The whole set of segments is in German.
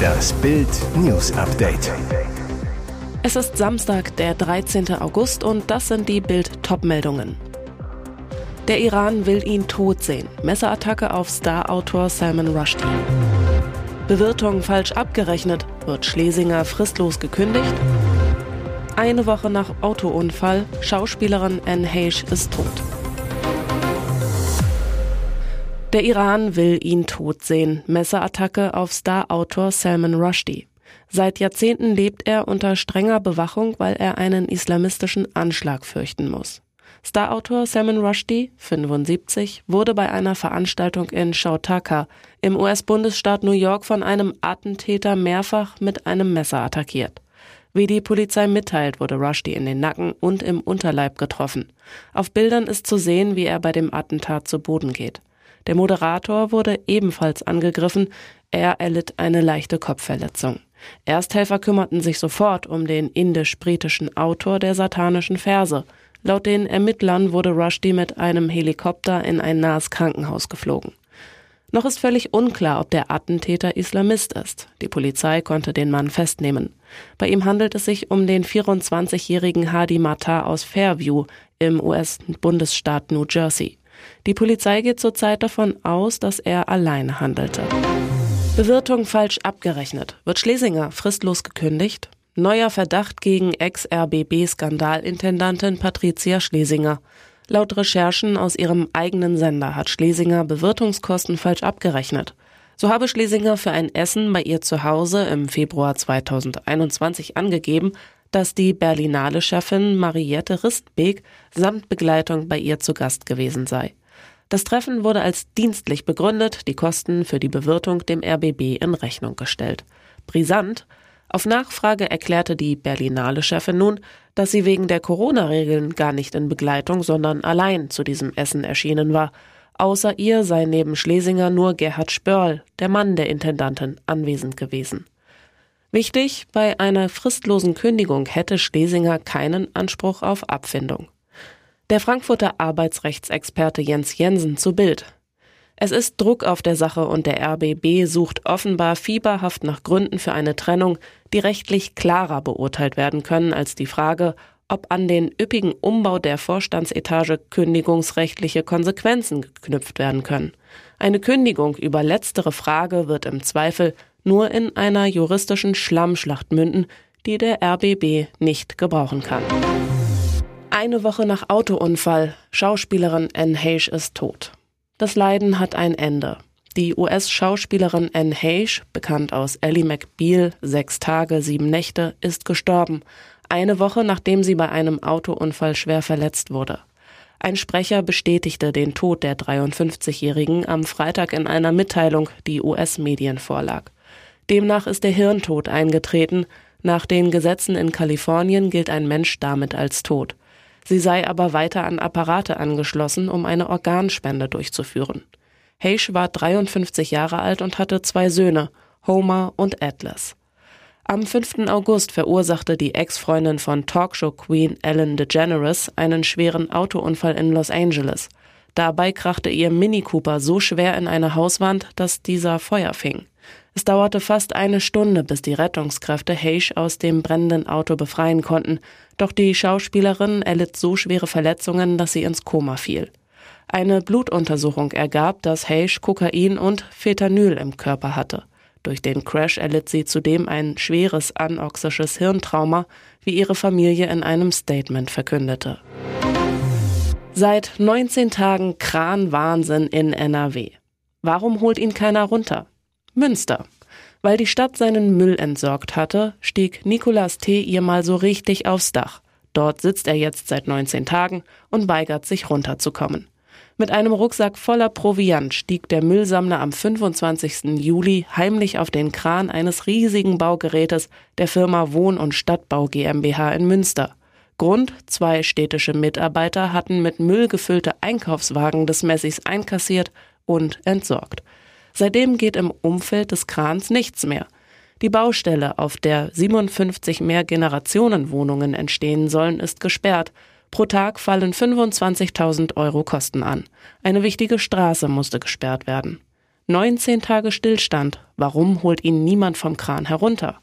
Das Bild News Update. Es ist Samstag, der 13. August und das sind die Bild Topmeldungen. Der Iran will ihn tot sehen. Messerattacke auf Star-Autor Salman Rushdie. Bewirtung falsch abgerechnet. Wird Schlesinger fristlos gekündigt? Eine Woche nach Autounfall. Schauspielerin Anne Heche ist tot. Der Iran will ihn tot sehen. Messerattacke auf Star-Autor Salman Rushdie. Seit Jahrzehnten lebt er unter strenger Bewachung, weil er einen islamistischen Anschlag fürchten muss. Starautor Salman Rushdie, 75, wurde bei einer Veranstaltung in Chautauqua im US-Bundesstaat New York von einem Attentäter mehrfach mit einem Messer attackiert. Wie die Polizei mitteilt, wurde Rushdie in den Nacken und im Unterleib getroffen. Auf Bildern ist zu sehen, wie er bei dem Attentat zu Boden geht. Der Moderator wurde ebenfalls angegriffen. Er erlitt eine leichte Kopfverletzung. Ersthelfer kümmerten sich sofort um den indisch-britischen Autor der satanischen Verse. Laut den Ermittlern wurde Rushdie mit einem Helikopter in ein nahes Krankenhaus geflogen. Noch ist völlig unklar, ob der Attentäter Islamist ist. Die Polizei konnte den Mann festnehmen. Bei ihm handelt es sich um den 24-jährigen Hadi Matar aus Fairview im US-Bundesstaat New Jersey. Die Polizei geht zurzeit davon aus, dass er alleine handelte. Bewirtung falsch abgerechnet. Wird Schlesinger fristlos gekündigt? Neuer Verdacht gegen Ex-RBB-Skandalintendantin Patricia Schlesinger. Laut Recherchen aus ihrem eigenen Sender hat Schlesinger Bewirtungskosten falsch abgerechnet. So habe Schlesinger für ein Essen bei ihr zu Hause im Februar 2021 angegeben, dass die Berlinale-Chefin Mariette Ristbeek samt Begleitung bei ihr zu Gast gewesen sei. Das Treffen wurde als dienstlich begründet, die Kosten für die Bewirtung dem RBB in Rechnung gestellt. Brisant, auf Nachfrage erklärte die Berlinale-Chefin nun, dass sie wegen der Corona-Regeln gar nicht in Begleitung, sondern allein zu diesem Essen erschienen war. Außer ihr sei neben Schlesinger nur Gerhard Spörl, der Mann der Intendantin, anwesend gewesen. Wichtig, bei einer fristlosen Kündigung hätte Schlesinger keinen Anspruch auf Abfindung. Der Frankfurter Arbeitsrechtsexperte Jens Jensen zu Bild. Es ist Druck auf der Sache und der RBB sucht offenbar fieberhaft nach Gründen für eine Trennung, die rechtlich klarer beurteilt werden können als die Frage, ob an den üppigen Umbau der Vorstandsetage kündigungsrechtliche Konsequenzen geknüpft werden können. Eine Kündigung über letztere Frage wird im Zweifel nur in einer juristischen Schlammschlacht münden, die der RBB nicht gebrauchen kann. Eine Woche nach Autounfall. Schauspielerin Anne Heche ist tot. Das Leiden hat ein Ende. Die US-Schauspielerin Anne Heche, bekannt aus Ellie McBeal, Sechs Tage, Sieben Nächte, ist gestorben. Eine Woche nachdem sie bei einem Autounfall schwer verletzt wurde. Ein Sprecher bestätigte den Tod der 53-Jährigen am Freitag in einer Mitteilung, die US-Medien vorlag. Demnach ist der Hirntod eingetreten. Nach den Gesetzen in Kalifornien gilt ein Mensch damit als tot. Sie sei aber weiter an Apparate angeschlossen, um eine Organspende durchzuführen. Heish war 53 Jahre alt und hatte zwei Söhne, Homer und Atlas. Am 5. August verursachte die Ex-Freundin von Talkshow-Queen Ellen DeGeneres einen schweren Autounfall in Los Angeles. Dabei krachte ihr Mini Cooper so schwer in eine Hauswand, dass dieser Feuer fing. Es dauerte fast eine Stunde, bis die Rettungskräfte Heish aus dem brennenden Auto befreien konnten, doch die Schauspielerin erlitt so schwere Verletzungen, dass sie ins Koma fiel. Eine Blutuntersuchung ergab, dass Heish Kokain und Fentanyl im Körper hatte. Durch den Crash erlitt sie zudem ein schweres anoxisches Hirntrauma, wie ihre Familie in einem Statement verkündete. Seit 19 Tagen Kranwahnsinn in NRW. Warum holt ihn keiner runter? Münster. Weil die Stadt seinen Müll entsorgt hatte, stieg Nicolas T. ihr mal so richtig aufs Dach. Dort sitzt er jetzt seit 19 Tagen und weigert sich runterzukommen. Mit einem Rucksack voller Proviant stieg der Müllsammler am 25. Juli heimlich auf den Kran eines riesigen Baugerätes der Firma Wohn- und Stadtbau GmbH in Münster. Grund, zwei städtische Mitarbeiter hatten mit Müll gefüllte Einkaufswagen des Messis einkassiert und entsorgt. Seitdem geht im Umfeld des Krans nichts mehr. Die Baustelle, auf der 57 Mehrgenerationenwohnungen entstehen sollen, ist gesperrt. Pro Tag fallen 25.000 Euro Kosten an. Eine wichtige Straße musste gesperrt werden. 19 Tage Stillstand. Warum holt ihn niemand vom Kran herunter?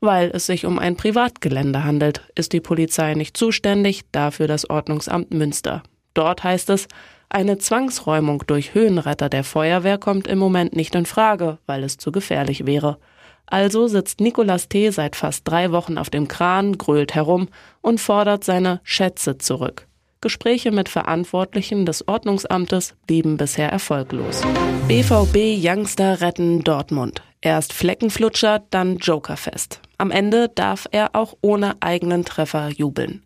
Weil es sich um ein Privatgelände handelt, ist die Polizei nicht zuständig, dafür das Ordnungsamt Münster. Dort heißt es, eine Zwangsräumung durch Höhenretter der Feuerwehr kommt im Moment nicht in Frage, weil es zu gefährlich wäre. Also sitzt Nicolas T. seit fast drei Wochen auf dem Kran, grölt herum und fordert seine Schätze zurück. Gespräche mit Verantwortlichen des Ordnungsamtes blieben bisher erfolglos. BVB Youngster retten Dortmund. Erst Fleckenflutscher, dann Jokerfest. Am Ende darf er auch ohne eigenen Treffer jubeln.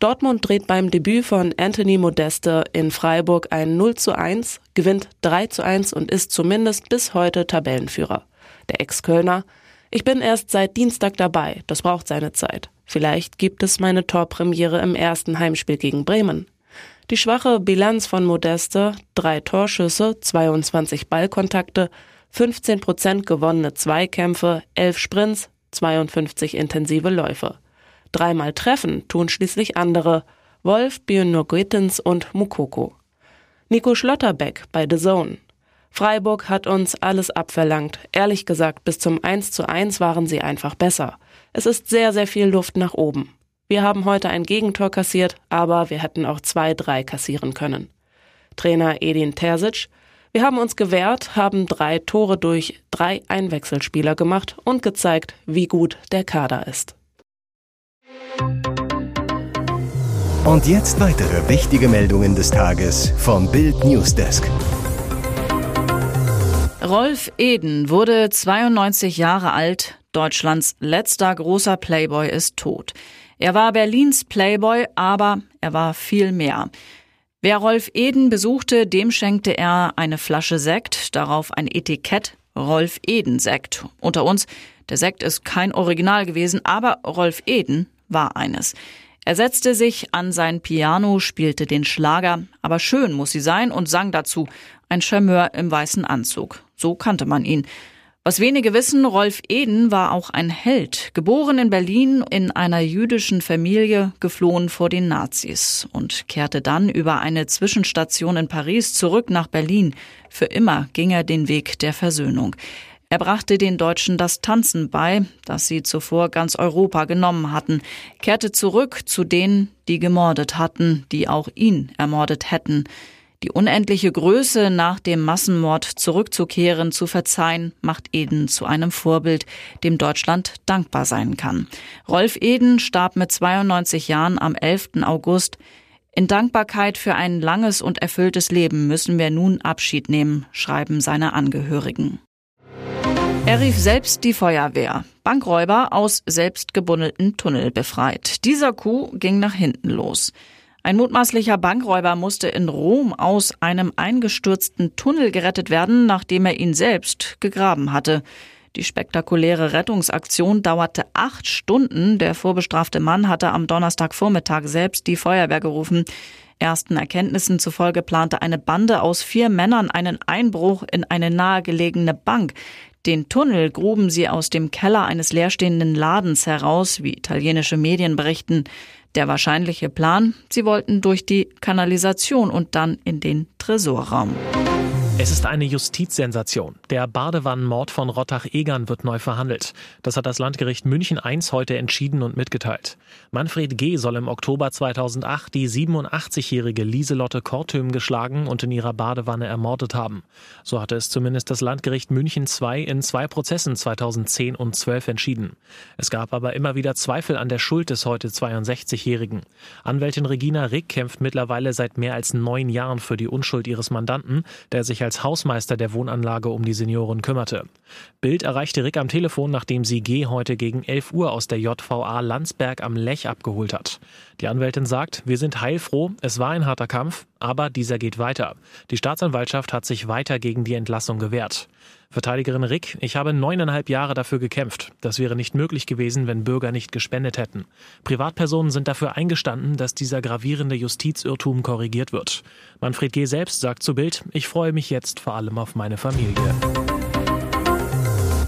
Dortmund dreht beim Debüt von Anthony Modeste in Freiburg ein 0 zu 1, gewinnt 3 zu 1 und ist zumindest bis heute Tabellenführer. Der Ex-Kölner ich bin erst seit Dienstag dabei, das braucht seine Zeit. Vielleicht gibt es meine Torpremiere im ersten Heimspiel gegen Bremen. Die schwache Bilanz von Modeste, drei Torschüsse, 22 Ballkontakte, 15 Prozent gewonnene Zweikämpfe, 11 Sprints, 52 intensive Läufe. Dreimal treffen tun schließlich andere, Wolf, Björn und Mukoko. Nico Schlotterbeck bei The Zone. Freiburg hat uns alles abverlangt. Ehrlich gesagt, bis zum 1 zu 1 waren sie einfach besser. Es ist sehr, sehr viel Luft nach oben. Wir haben heute ein Gegentor kassiert, aber wir hätten auch zwei, drei kassieren können. Trainer Edin Terzic, wir haben uns gewehrt, haben drei Tore durch drei Einwechselspieler gemacht und gezeigt, wie gut der Kader ist. Und jetzt weitere wichtige Meldungen des Tages vom Bild Newsdesk. Rolf Eden wurde 92 Jahre alt. Deutschlands letzter großer Playboy ist tot. Er war Berlins Playboy, aber er war viel mehr. Wer Rolf Eden besuchte, dem schenkte er eine Flasche Sekt, darauf ein Etikett Rolf Eden Sekt. Unter uns, der Sekt ist kein Original gewesen, aber Rolf Eden war eines. Er setzte sich an sein Piano, spielte den Schlager, aber schön muss sie sein und sang dazu, ein Charmeur im weißen Anzug. So kannte man ihn. Was wenige wissen, Rolf Eden war auch ein Held, geboren in Berlin in einer jüdischen Familie, geflohen vor den Nazis und kehrte dann über eine Zwischenstation in Paris zurück nach Berlin. Für immer ging er den Weg der Versöhnung. Er brachte den Deutschen das Tanzen bei, das sie zuvor ganz Europa genommen hatten, kehrte zurück zu denen, die gemordet hatten, die auch ihn ermordet hätten. Die unendliche Größe, nach dem Massenmord zurückzukehren, zu verzeihen, macht Eden zu einem Vorbild, dem Deutschland dankbar sein kann. Rolf Eden starb mit 92 Jahren am 11. August. In Dankbarkeit für ein langes und erfülltes Leben müssen wir nun Abschied nehmen, schreiben seine Angehörigen. Er rief selbst die Feuerwehr. Bankräuber aus selbstgebundelten Tunnel befreit. Dieser Coup ging nach hinten los. Ein mutmaßlicher Bankräuber musste in Rom aus einem eingestürzten Tunnel gerettet werden, nachdem er ihn selbst gegraben hatte. Die spektakuläre Rettungsaktion dauerte acht Stunden. Der vorbestrafte Mann hatte am Donnerstagvormittag selbst die Feuerwehr gerufen. Ersten Erkenntnissen zufolge plante eine Bande aus vier Männern einen Einbruch in eine nahegelegene Bank. Den Tunnel gruben sie aus dem Keller eines leerstehenden Ladens heraus, wie italienische Medien berichten. Der wahrscheinliche Plan, sie wollten durch die Kanalisation und dann in den Tresorraum. Es ist eine Justizsensation. Der Badewannenmord von Rottach-Egern wird neu verhandelt. Das hat das Landgericht München I heute entschieden und mitgeteilt. Manfred G. soll im Oktober 2008 die 87-jährige Lieselotte Kortüm geschlagen und in ihrer Badewanne ermordet haben. So hatte es zumindest das Landgericht München II in zwei Prozessen 2010 und 12 entschieden. Es gab aber immer wieder Zweifel an der Schuld des heute 62-jährigen. Anwältin Regina Rick kämpft mittlerweile seit mehr als neun Jahren für die Unschuld ihres Mandanten, der sich als als Hausmeister der Wohnanlage um die Senioren kümmerte. Bild erreichte Rick am Telefon, nachdem sie G heute gegen 11 Uhr aus der JVA Landsberg am Lech abgeholt hat. Die Anwältin sagt, wir sind heilfroh, es war ein harter Kampf, aber dieser geht weiter. Die Staatsanwaltschaft hat sich weiter gegen die Entlassung gewehrt. Verteidigerin Rick, ich habe neuneinhalb Jahre dafür gekämpft. Das wäre nicht möglich gewesen, wenn Bürger nicht gespendet hätten. Privatpersonen sind dafür eingestanden, dass dieser gravierende Justizirrtum korrigiert wird. Manfred G. selbst sagt zu Bild, ich freue mich jetzt vor allem auf meine Familie.